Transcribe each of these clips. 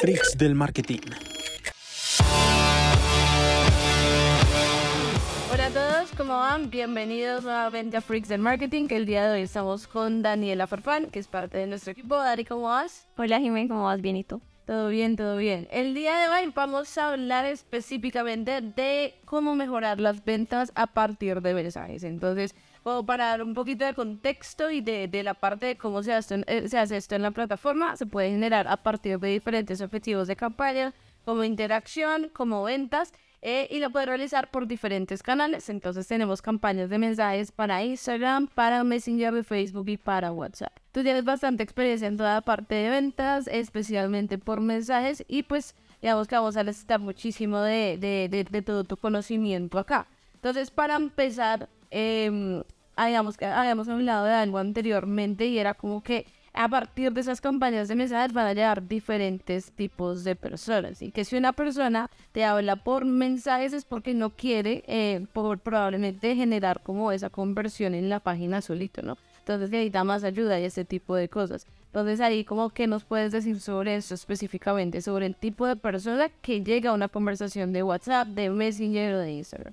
Freaks del marketing. Hola a todos, ¿cómo van? Bienvenidos nuevamente a Freaks del Marketing, que el día de hoy estamos con Daniela Farfán, que es parte de nuestro equipo. Dari, ¿cómo vas? Hola Jiménez, ¿cómo vas? Bien, ¿y tú? Todo bien, todo bien. El día de hoy vamos a hablar específicamente de cómo mejorar las ventas a partir de mensajes. Entonces, como para dar un poquito de contexto y de, de la parte de cómo se hace, eh, se hace esto en la plataforma, se puede generar a partir de diferentes objetivos de campaña, como interacción, como ventas, eh, y lo puede realizar por diferentes canales. Entonces tenemos campañas de mensajes para Instagram, para Messenger de Facebook y para WhatsApp. Tú tienes bastante experiencia en toda parte de ventas, especialmente por mensajes, y pues digamos que vamos a necesitar muchísimo de, de, de, de todo tu conocimiento acá. Entonces, para empezar, eh, habíamos, habíamos hablado de algo anteriormente y era como que a partir de esas campañas de mensajes van a llegar diferentes tipos de personas. Y que si una persona te habla por mensajes es porque no quiere eh, por, probablemente generar como esa conversión en la página solito, ¿no? Entonces necesita más ayuda y ese tipo de cosas. Entonces ahí como que nos puedes decir sobre eso específicamente, sobre el tipo de persona que llega a una conversación de WhatsApp, de Messenger o de Instagram.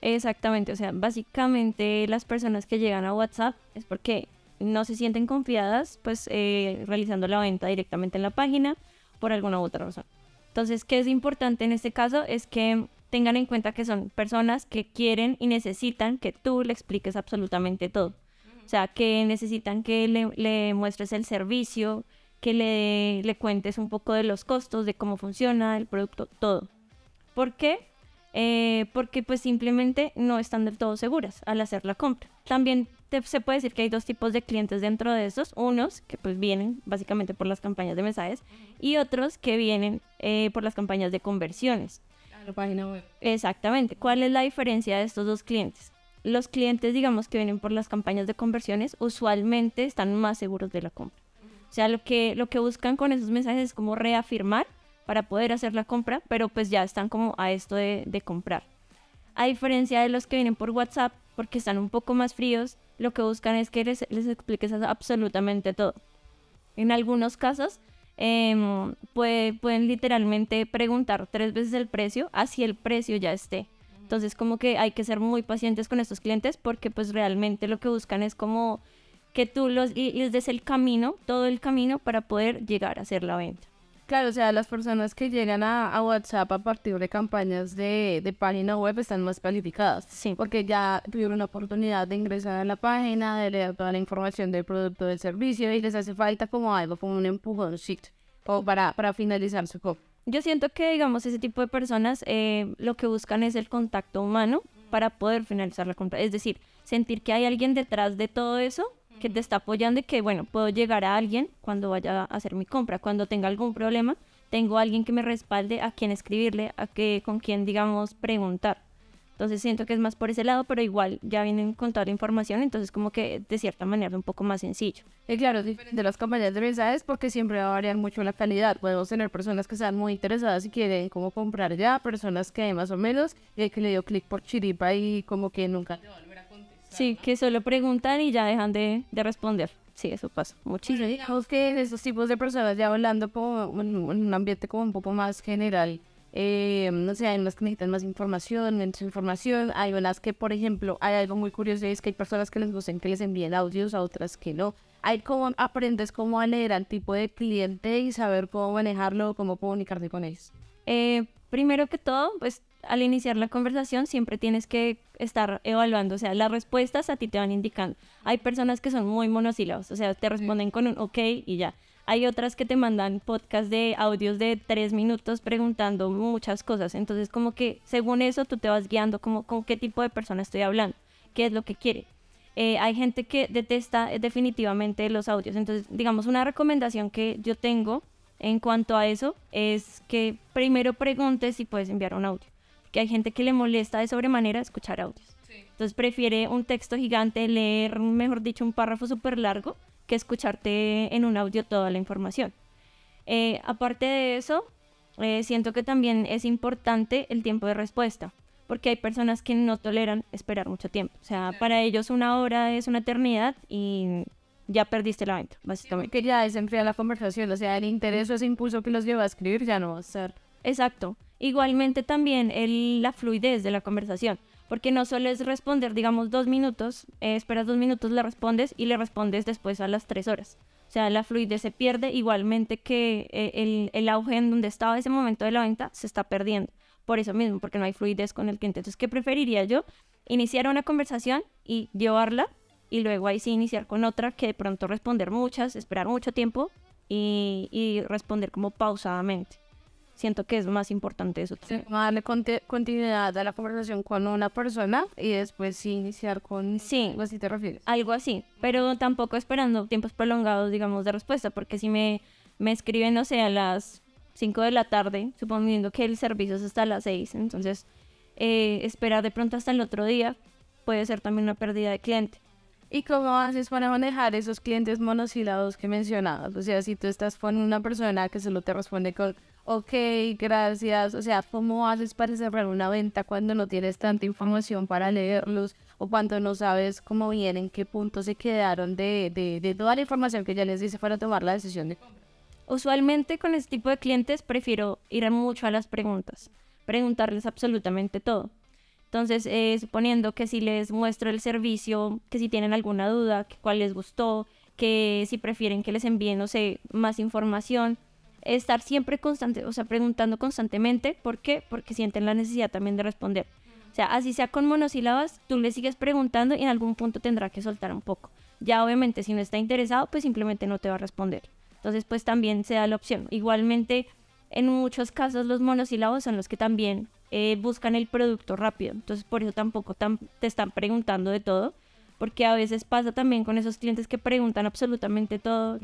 Exactamente, o sea, básicamente las personas que llegan a WhatsApp es porque no se sienten confiadas pues eh, realizando la venta directamente en la página por alguna u otra razón. Entonces, ¿qué es importante en este caso? Es que tengan en cuenta que son personas que quieren y necesitan que tú le expliques absolutamente todo. O sea, que necesitan que le, le muestres el servicio, que le, le cuentes un poco de los costos, de cómo funciona el producto, todo. ¿Por qué? Eh, porque pues simplemente no están del todo seguras al hacer la compra. También te, se puede decir que hay dos tipos de clientes dentro de estos, unos que pues vienen básicamente por las campañas de mensajes y otros que vienen eh, por las campañas de conversiones. A la página web. Exactamente. ¿Cuál es la diferencia de estos dos clientes? Los clientes, digamos, que vienen por las campañas de conversiones, usualmente están más seguros de la compra. O sea, lo que, lo que buscan con esos mensajes es como reafirmar para poder hacer la compra, pero pues ya están como a esto de, comprar. A diferencia de los que vienen por WhatsApp, porque están un poco más fríos, lo que buscan es que les, les expliques absolutamente todo. En algunos casos, eh, puede, pueden literalmente preguntar tres veces el precio, así el precio ya esté. Entonces, como que hay que ser muy pacientes con estos clientes porque pues realmente lo que buscan es como que tú los, les des el camino, todo el camino para poder llegar a hacer la venta. Claro, o sea, las personas que llegan a, a WhatsApp a partir de campañas de, de, página web están más calificadas. Sí. Porque ya tuvieron la oportunidad de ingresar a la página, de leer toda la información del producto, del servicio y les hace falta como algo, como un empujoncito o para, para finalizar su compra. Yo siento que, digamos, ese tipo de personas eh, lo que buscan es el contacto humano para poder finalizar la compra. Es decir, sentir que hay alguien detrás de todo eso que te está apoyando y que, bueno, puedo llegar a alguien cuando vaya a hacer mi compra. Cuando tenga algún problema, tengo a alguien que me respalde, a quien escribirle, a que, con quien, digamos, preguntar. Entonces siento que es más por ese lado, pero igual ya vienen con toda la información, entonces como que de cierta manera es un poco más sencillo. Y claro, es de las campañas de mensajes porque siempre va a variar mucho la calidad. Podemos tener personas que sean muy interesadas y quieren como comprar ya, personas que más o menos, y que le dio clic por chiripa y como que nunca te a. Sí, que solo preguntan y ya dejan de, de responder. Sí, eso pasa muchísimo. Bueno, digamos que estos tipos de personas, ya hablando como en un ambiente como un poco más general, eh, no sé, hay unas que necesitan más información, menos información, hay unas que, por ejemplo, hay algo muy curioso, es que hay personas que les gustan que les envíen audios, a otras que no. Hay como aprendes cómo a leer al tipo de cliente y saber cómo manejarlo, cómo comunicarte con ellos. Eh, primero que todo, pues al iniciar la conversación siempre tienes que estar evaluando, o sea, las respuestas a ti te van indicando. Hay personas que son muy monosílabos, o sea, te responden con un ok y ya. Hay otras que te mandan podcast de audios de tres minutos preguntando muchas cosas. Entonces, como que según eso tú te vas guiando como con qué tipo de persona estoy hablando, qué es lo que quiere. Eh, hay gente que detesta eh, definitivamente los audios. Entonces, digamos, una recomendación que yo tengo en cuanto a eso es que primero preguntes si puedes enviar un audio. Que hay gente que le molesta de sobremanera escuchar audios. Sí. Entonces prefiere un texto gigante, leer, mejor dicho, un párrafo súper largo que escucharte en un audio toda la información. Eh, aparte de eso, eh, siento que también es importante el tiempo de respuesta, porque hay personas que no toleran esperar mucho tiempo. O sea, para ellos una hora es una eternidad y ya perdiste la venta, básicamente. Que ya desenfría la conversación, o sea, el interés o ese impulso que los lleva a escribir ya no va a ser. Exacto. Igualmente también el, la fluidez de la conversación, porque no solo es responder, digamos, dos minutos, eh, esperas dos minutos, le respondes y le respondes después a las tres horas. O sea, la fluidez se pierde igualmente que eh, el, el auge en donde estaba ese momento de la venta se está perdiendo. Por eso mismo, porque no hay fluidez con el cliente. Entonces, ¿qué preferiría yo? Iniciar una conversación y llevarla y luego ahí sí iniciar con otra que de pronto responder muchas, esperar mucho tiempo y, y responder como pausadamente. Siento que es más importante eso. Sí, darle conti- continuidad a la conversación con una persona y después sí iniciar con... Sí. ¿O así te refieres? Algo así, pero tampoco esperando tiempos prolongados, digamos, de respuesta, porque si me, me escriben, no sé, a las 5 de la tarde, suponiendo que el servicio es hasta las 6, entonces eh, esperar de pronto hasta el otro día puede ser también una pérdida de cliente. ¿Y cómo haces para manejar esos clientes monosílabos que mencionabas? O sea, si tú estás con una persona que solo te responde con, ok, gracias, o sea, ¿cómo haces para cerrar una venta cuando no tienes tanta información para leerlos o cuando no sabes cómo vienen, en qué punto se quedaron de, de, de toda la información que ya les dice para tomar la decisión de compra? Usualmente con este tipo de clientes prefiero ir mucho a las preguntas, preguntarles absolutamente todo. Entonces, eh, suponiendo que si les muestro el servicio, que si tienen alguna duda, que cuál les gustó, que si prefieren que les envíe, no sé, más información, estar siempre constante, o sea, preguntando constantemente. ¿Por qué? Porque sienten la necesidad también de responder. O sea, así sea con monosílabas, tú le sigues preguntando y en algún punto tendrá que soltar un poco. Ya obviamente si no está interesado, pues simplemente no te va a responder. Entonces, pues también se da la opción. Igualmente, en muchos casos los monosílabos son los que también eh, buscan el producto rápido. Entonces, por eso tampoco tam- te están preguntando de todo. Porque a veces pasa también con esos clientes que preguntan absolutamente todo.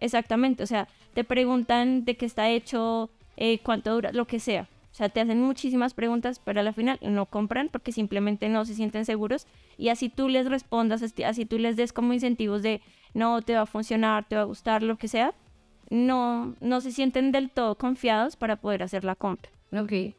Exactamente, o sea, te preguntan de qué está hecho, eh, cuánto dura, lo que sea. O sea, te hacen muchísimas preguntas, pero a la final no compran porque simplemente no se sienten seguros. Y así tú les respondas, así tú les des como incentivos de no te va a funcionar, te va a gustar, lo que sea, no, no se sienten del todo confiados para poder hacer la compra. Ok.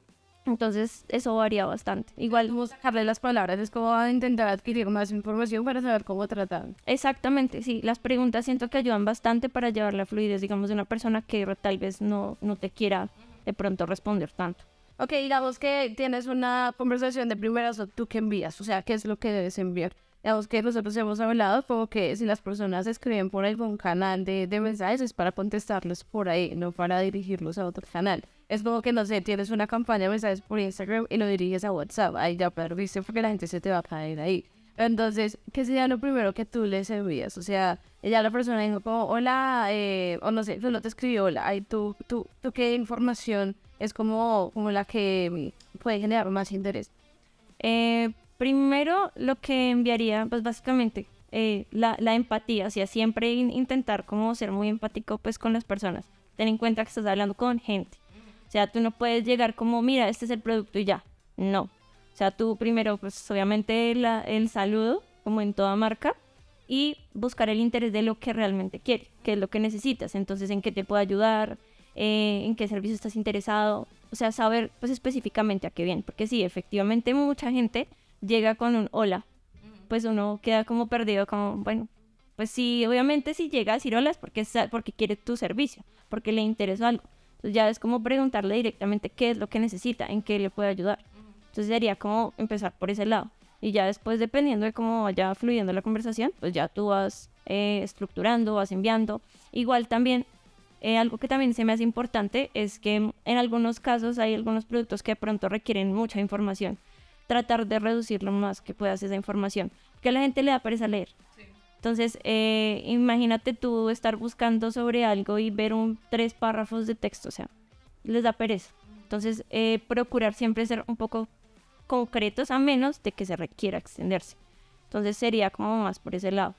Entonces, eso varía bastante. Igual, Como sacarle las palabras, es como intentar adquirir más información para saber cómo tratar. Exactamente, sí. Las preguntas siento que ayudan bastante para llevar la fluidez, digamos, de una persona que tal vez no, no te quiera de pronto responder tanto. Ok, digamos que tienes una conversación de primeras tú qué envías, o sea, qué es lo que debes enviar. Digamos que nosotros hemos hablado como que si las personas escriben por algún canal de, de mensajes es para contestarles por ahí, no para dirigirlos a otro canal. Es como que, no sé, tienes una campaña de mensajes por Instagram y lo diriges a WhatsApp, ahí ya perdiste porque la gente se te va a caer ahí. Entonces, ¿qué sería lo primero que tú les envías? O sea, ya la persona dijo como, hola, eh, o no sé, solo te escribió hola, ahí tú, tú, tú qué información es como, como la que puede generar más interés. Eh, primero, lo que enviaría, pues básicamente, eh, la, la empatía, o sea, siempre in- intentar como ser muy empático pues con las personas. Ten en cuenta que estás hablando con gente. O sea, tú no puedes llegar como, mira, este es el producto y ya. No. O sea, tú primero, pues obviamente la- el saludo, como en toda marca, y buscar el interés de lo que realmente quieres, qué es lo que necesitas. Entonces, en qué te puede ayudar, eh, en qué servicio estás interesado. O sea, saber pues específicamente a qué viene. Porque sí, efectivamente mucha gente llega con un hola. Pues uno queda como perdido, como, bueno, pues sí, obviamente si llega a decir hola es porque, porque quiere tu servicio, porque le interesa algo. Entonces ya es como preguntarle directamente qué es lo que necesita, en qué le puede ayudar. Entonces sería como empezar por ese lado. Y ya después, dependiendo de cómo vaya fluyendo la conversación, pues ya tú vas eh, estructurando, vas enviando. Igual también, eh, algo que también se me hace importante es que en algunos casos hay algunos productos que de pronto requieren mucha información. Tratar de reducir lo más que puedas esa información. Porque a la gente le da pereza leer. Entonces, eh, imagínate tú estar buscando sobre algo y ver un tres párrafos de texto, o sea, les da pereza. Entonces, eh, procurar siempre ser un poco concretos a menos de que se requiera extenderse. Entonces, sería como más por ese lado.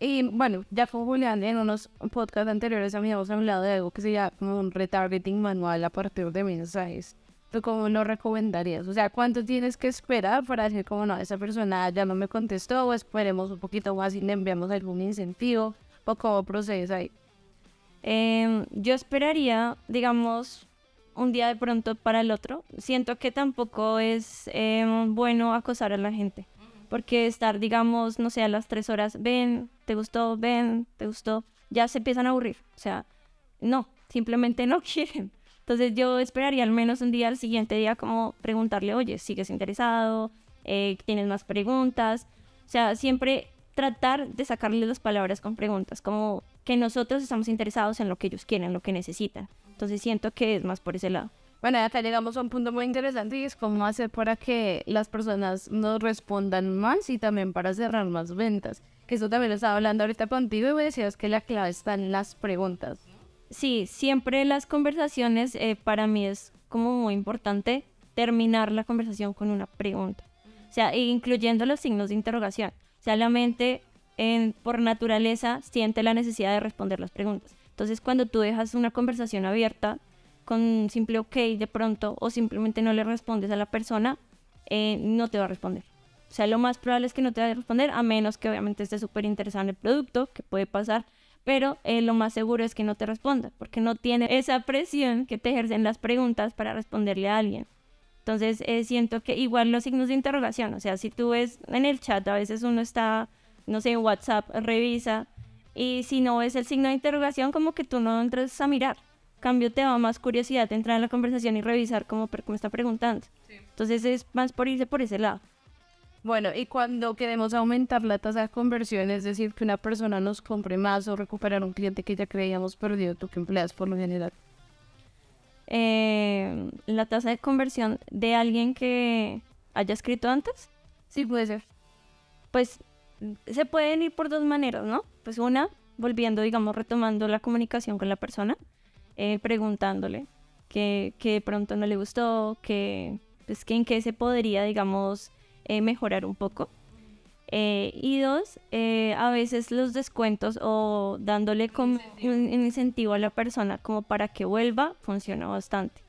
Y bueno, ya con Julián en unos podcasts anteriores habíamos hablado de algo que se llama como un retargeting manual a partir de mensajes. ¿Tú cómo lo recomendarías? O sea, ¿cuánto tienes que esperar para decir como no, esa persona ya no me contestó o esperemos un poquito más y le enviamos algún incentivo? ¿O cómo procedes ahí? Em, yo esperaría, digamos, un día de pronto para el otro. Siento que tampoco es em, bueno acosar a la gente. Porque estar, digamos, no sé, a las tres horas, ven, te gustó, ven, te gustó, ya se empiezan a aburrir. O sea, no, simplemente no quieren. Entonces yo esperaría al menos un día al siguiente día como preguntarle, oye, ¿sigues interesado? Eh, ¿Tienes más preguntas? O sea, siempre tratar de sacarle las palabras con preguntas, como que nosotros estamos interesados en lo que ellos quieren, lo que necesitan. Entonces siento que es más por ese lado. Bueno, acá llegamos a un punto muy interesante y es cómo hacer para que las personas nos respondan más y también para cerrar más ventas. Que eso también lo estaba hablando ahorita contigo y me decías que la clave está en las preguntas. Sí, siempre las conversaciones eh, para mí es como muy importante terminar la conversación con una pregunta. O sea, incluyendo los signos de interrogación. O sea, la mente en, por naturaleza siente la necesidad de responder las preguntas. Entonces, cuando tú dejas una conversación abierta, con simple ok de pronto o simplemente no le respondes a la persona, eh, no te va a responder. O sea, lo más probable es que no te vaya a responder, a menos que obviamente esté súper interesado en el producto, que puede pasar, pero eh, lo más seguro es que no te responda, porque no tiene esa presión que te ejercen las preguntas para responderle a alguien. Entonces, eh, siento que igual los signos de interrogación, o sea, si tú ves en el chat, a veces uno está, no sé, en WhatsApp, revisa, y si no ves el signo de interrogación, como que tú no entras a mirar cambio te da más curiosidad entrar en la conversación y revisar cómo, cómo está preguntando. Entonces es más por irse por ese lado. Bueno, y cuando queremos aumentar la tasa de conversión, es decir, que una persona nos compre más o recuperar un cliente que ya creíamos perdido, ¿tú qué empleas por lo general? Eh, la tasa de conversión de alguien que haya escrito antes. Sí, puede ser. Pues se pueden ir por dos maneras, ¿no? Pues una, volviendo, digamos, retomando la comunicación con la persona eh, preguntándole que, que, de pronto no le gustó, que, pues, que en qué se podría, digamos, eh, mejorar un poco. Eh, y dos, a veces los descuentos o dándole como un, incentivo a la persona como para que vuelva, funciona bastante.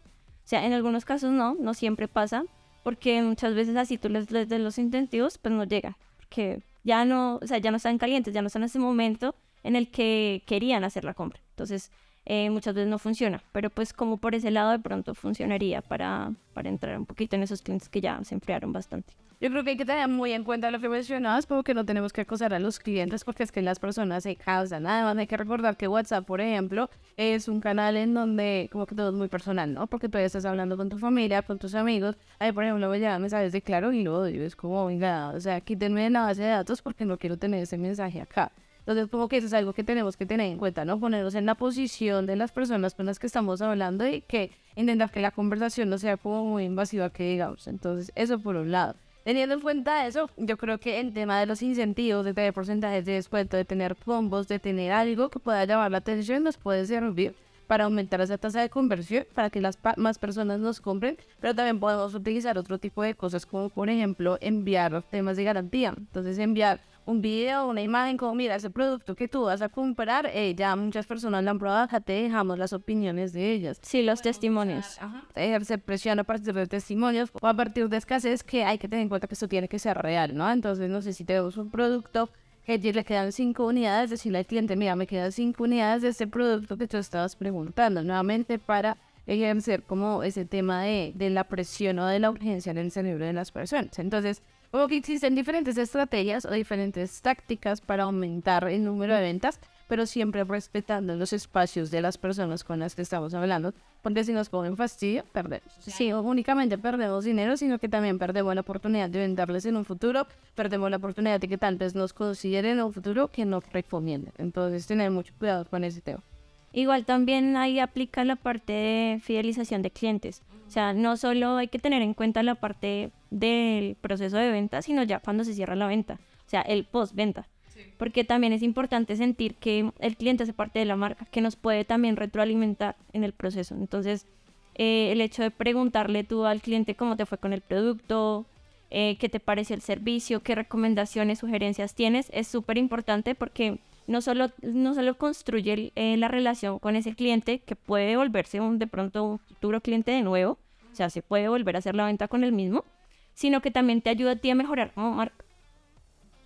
O sea, en algunos casos no, no siempre pasa, porque muchas veces así tú les, les des los incentivos, pues no llega, porque ya no, o sea, ya no están calientes, ya no están en ese momento en el que querían hacer la compra. Entonces, eh, muchas veces no funciona, pero pues como por ese lado de pronto funcionaría para, para entrar un poquito en esos clientes que ya se enfriaron bastante. Yo creo que hay que tener muy en cuenta lo que mencionabas, porque no tenemos que acosar a los clientes, porque es que las personas se causan. Nada más hay que recordar que WhatsApp, por ejemplo, es un canal en donde como que todo es muy personal, ¿no? Porque tú estás hablando con tu familia, con tus amigos. Ahí, por ejemplo, me llegan mensajes de claro y lo odio. Es como, venga, o sea, quítenme de la base de datos porque no quiero tener ese mensaje acá. Entonces, como que eso es algo que tenemos que tener en cuenta, ¿no? Ponernos en la posición de las personas con las que estamos hablando y que intentar que la conversación no sea como muy invasiva, que digamos. Entonces, eso por un lado. Teniendo en cuenta eso, yo creo que el tema de los incentivos, de tener porcentajes de descuento, de tener combos, de tener algo que pueda llamar la atención, nos puede servir para aumentar esa tasa de conversión, para que las más personas nos compren, pero también podemos utilizar otro tipo de cosas, como por ejemplo enviar temas de garantía. Entonces enviar un video, una imagen, como mira, ese producto que tú vas a comprar, eh, ya muchas personas lo han probado, ya te dejamos las opiniones de ellas. Sí, los testimonios. Ejerce presión a partir de testimonios o a partir de escasez que hay que tener en cuenta que esto tiene que ser real, ¿no? Entonces, no sé si tenemos un producto que le quedan cinco unidades, decirle al cliente, mira, me quedan cinco unidades de ese producto que tú estabas preguntando, nuevamente para ejercer como ese tema de, de la presión o de la urgencia en el cerebro de las personas. Entonces, como que existen diferentes estrategias o diferentes tácticas para aumentar el número de ventas, pero siempre respetando los espacios de las personas con las que estamos hablando, porque si nos ponen fastidio, perdemos. Sí, únicamente perdemos dinero, sino que también perdemos la oportunidad de venderles en un futuro, perdemos la oportunidad de que tal vez nos consideren en un futuro que nos recomienden. Entonces, tener mucho cuidado con ese tema. Igual también ahí aplica la parte de fidelización de clientes. O sea, no solo hay que tener en cuenta la parte del proceso de venta, sino ya cuando se cierra la venta, o sea, el post-venta. Porque también es importante sentir que el cliente hace parte de la marca, que nos puede también retroalimentar en el proceso. Entonces, eh, el hecho de preguntarle tú al cliente cómo te fue con el producto, eh, qué te parece el servicio, qué recomendaciones, sugerencias tienes, es súper importante porque no solo, no solo construye eh, la relación con ese cliente, que puede volverse un, de pronto un futuro cliente de nuevo, o sea, se puede volver a hacer la venta con el mismo, sino que también te ayuda a ti a mejorar como marca.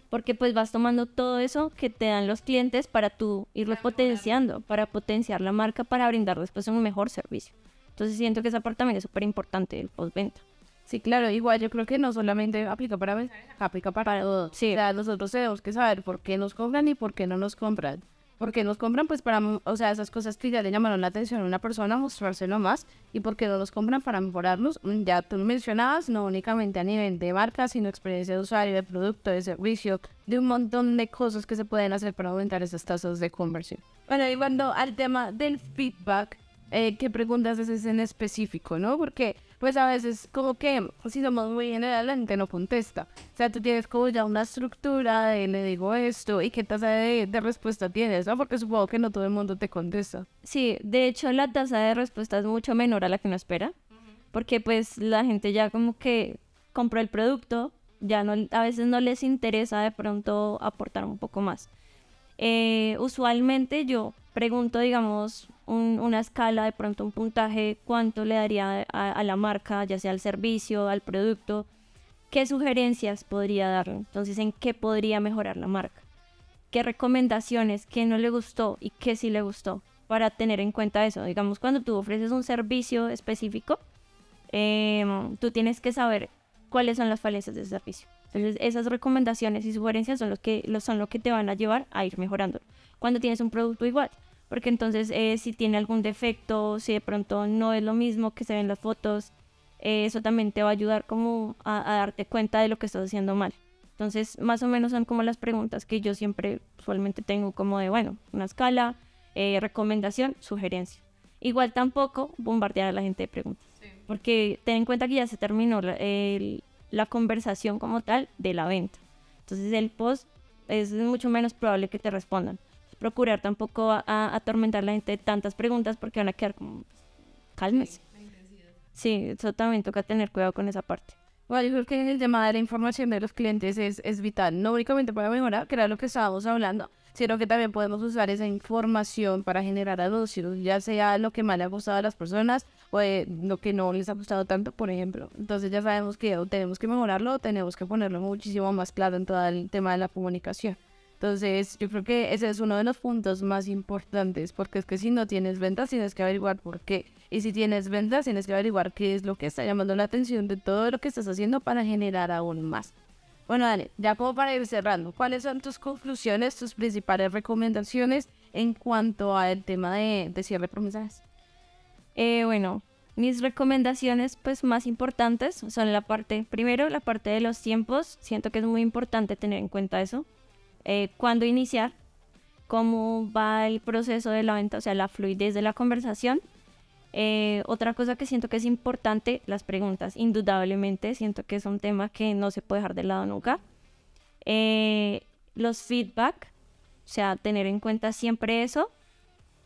Porque pues vas tomando todo eso que te dan los clientes para tú irlo potenciando, para potenciar la marca, para brindar después un mejor servicio. Entonces siento que esa parte también es súper importante, el postventa. Sí, claro, igual yo creo que no solamente aplica para mensajes, aplica para todo. Sí. O sea, nosotros tenemos que saber por qué nos compran y por qué no nos compran. ¿Por qué nos compran? Pues para, o sea, esas cosas que ya le llamaron la atención a una persona, mostrárselo más. ¿Y por qué no los compran? Para mejorarlos. Mm, ya tú mencionabas, no únicamente a nivel de marca, sino experiencia de usuario, de producto, de servicio, de un montón de cosas que se pueden hacer para aumentar esas tasas de conversión. Bueno, y cuando al tema del feedback, eh, qué preguntas haces en específico, ¿no? Porque pues a veces como que si somos muy general la gente no contesta. O sea, tú tienes como ya una estructura de le digo esto y qué tasa de, respuesta tienes, ¿no? Porque supongo que no todo el mundo te contesta. Sí, de hecho la tasa de respuesta es mucho menor a la que uno espera, porque pues la gente ya como que compró el producto, ya no, a veces no les interesa de pronto aportar un poco más. Eh, usualmente yo pregunto, digamos, una escala, de pronto un puntaje, cuánto le daría a, la marca, ya sea al servicio, al producto, qué sugerencias podría darle, entonces en qué podría mejorar la marca, qué recomendaciones, qué no le gustó y qué sí le gustó, para tener en cuenta eso. Digamos, cuando tú ofreces un servicio específico, em, tú tienes que saber cuáles son las falencias de ese servicio. Entonces, esas recomendaciones y sugerencias son, los que, son lo que te van a llevar a ir mejorando. Cuando tienes un producto igual, porque entonces eh, si tiene algún defecto, si de pronto no es lo mismo que se ven las fotos, eh, eso también te va a ayudar como a, darte cuenta de lo que estás haciendo mal. Entonces, más o menos son como las preguntas que yo siempre usualmente tengo como de, bueno, una escala, eh, recomendación, sugerencia. Igual tampoco bombardear a la gente de preguntas, porque ten en cuenta que ya se terminó la, la conversación como tal de la venta. Entonces el post es mucho menos probable que te respondan procurar tampoco a, atormentar a la gente de tantas preguntas porque van a quedar como cálmese. Sí, eso también toca tener cuidado con esa parte. Bueno, yo creo que el tema de la información de los clientes es, es vital, no únicamente para mejorar, que era lo que estábamos hablando, sino que también podemos usar esa información para generar anuncios, ya sea lo que más le ha gustado a las personas o lo que no les ha gustado tanto, por ejemplo. Entonces ya sabemos que tenemos que mejorarlo, tenemos que ponerlo muchísimo más claro en todo el tema de la comunicación. Entonces, yo creo que ese es uno de los puntos más importantes, porque es que si no tienes ventas, tienes que averiguar por qué. Y si tienes ventas, tienes que averiguar qué es lo que está llamando la atención de todo lo que estás haciendo para generar aún más. Bueno, Dani, ya como para ir cerrando, ¿cuáles son tus conclusiones, tus principales recomendaciones en cuanto al tema de, de cierre promesas? Eh, bueno, mis recomendaciones pues más importantes son la parte, primero la parte de los tiempos, siento que es muy importante tener en cuenta eso, eh, cuándo iniciar, cómo va el proceso de la venta, o sea, la fluidez de la conversación. Eh, otra cosa que siento que es importante, las preguntas, indudablemente, siento que es un tema que no se puede dejar de lado nunca. Eh, los feedback, o sea, tener en cuenta siempre eso.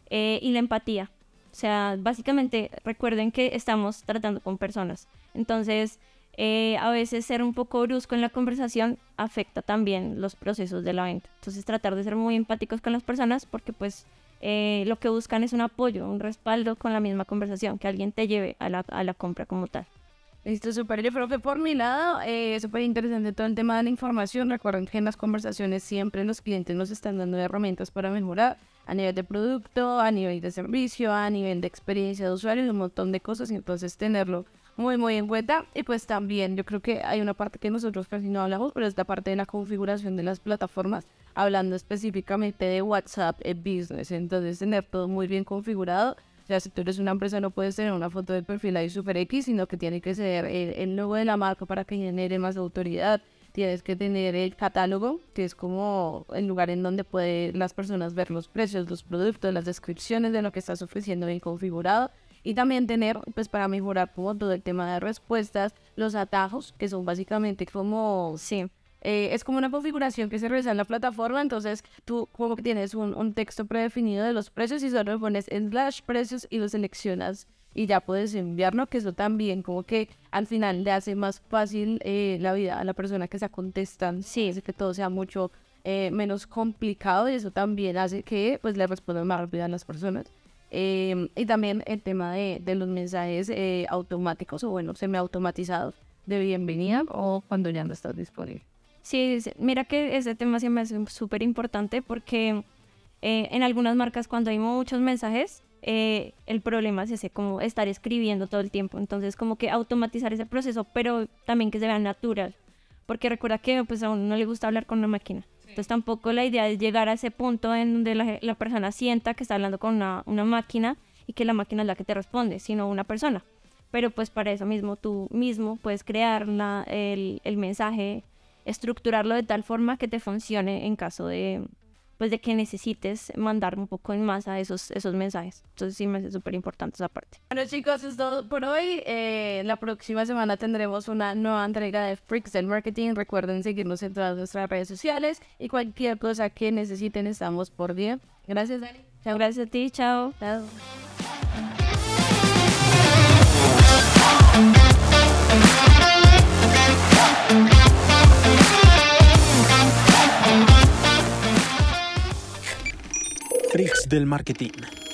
y la empatía. O sea, básicamente recuerden que estamos tratando con personas. Entonces, eh, a veces ser un poco brusco en la conversación afecta también los procesos de la venta. Entonces tratar de ser muy empáticos con las personas porque pues eh, lo que buscan es un apoyo, un respaldo con la misma conversación, que alguien te lleve a la, compra como tal. Listo, súper. Yo creo que por mi lado, eh, súper interesante todo el tema de la información. Recuerden que en las conversaciones siempre los clientes nos están dando herramientas para mejorar a nivel de producto, a nivel de servicio, a nivel de experiencia de usuario, un montón de cosas. Y entonces tenerlo muy, muy en cuenta. Y pues también yo creo que hay una parte que nosotros casi no hablamos, pero es la parte de la configuración de las plataformas, hablando específicamente de WhatsApp Business. Entonces, tener todo muy bien configurado. O sea, si tú eres una empresa, no puedes tener una foto de perfil ahí super X, sino que tiene que ser el, el logo de la marca para que genere más autoridad tienes que tener el catálogo, que es como el lugar en donde pueden las personas ver los precios, los productos, las descripciones de lo que estás ofreciendo bien configurado y también tener, pues para mejorar como todo el tema de respuestas, los atajos, que son básicamente como, sí, eh, es como una configuración que se realiza en la plataforma, entonces tú como que tienes un, un texto predefinido de los precios y solo pones slash precios y lo seleccionas y ya puedes enviarlo, que eso también como que al final le hace más fácil eh, la vida a la persona que está contestando, sí, hace que todo sea mucho eh, menos complicado y eso también hace que pues le respondan más rápido a las personas. Em, y también el tema de, de los mensajes eh, automáticos o bueno, semiautomatizados de bienvenida o cuando ya no estás disponible. Sí, mira que ese tema sí hace súper importante porque eh, en algunas marcas cuando hay muchos mensajes eh, el problema es ese, como estar escribiendo todo el tiempo. Entonces, como que automatizar ese proceso, pero también que se vea natural. Porque recuerda que pues, a uno no le gusta hablar con una máquina. Entonces, tampoco la idea es llegar a ese punto en donde la, la persona sienta que está hablando con una, una máquina y que la máquina es la que te responde, sino una persona. Pero pues para eso mismo tú mismo puedes crear la, el, el mensaje, estructurarlo de tal forma que te funcione en caso de, pues de que necesites mandar un poco en masa esos, esos mensajes. Entonces sí me hace súper importante esa parte. Bueno chicos, es todo por hoy. Eh, la próxima semana tendremos una nueva entrega de Freaks del Marketing. Recuerden seguirnos en todas nuestras redes sociales y cualquier cosa que necesiten estamos por día. Gracias Dani. Chao. Gracias a ti, chao. Chao. Freaks del Marketing.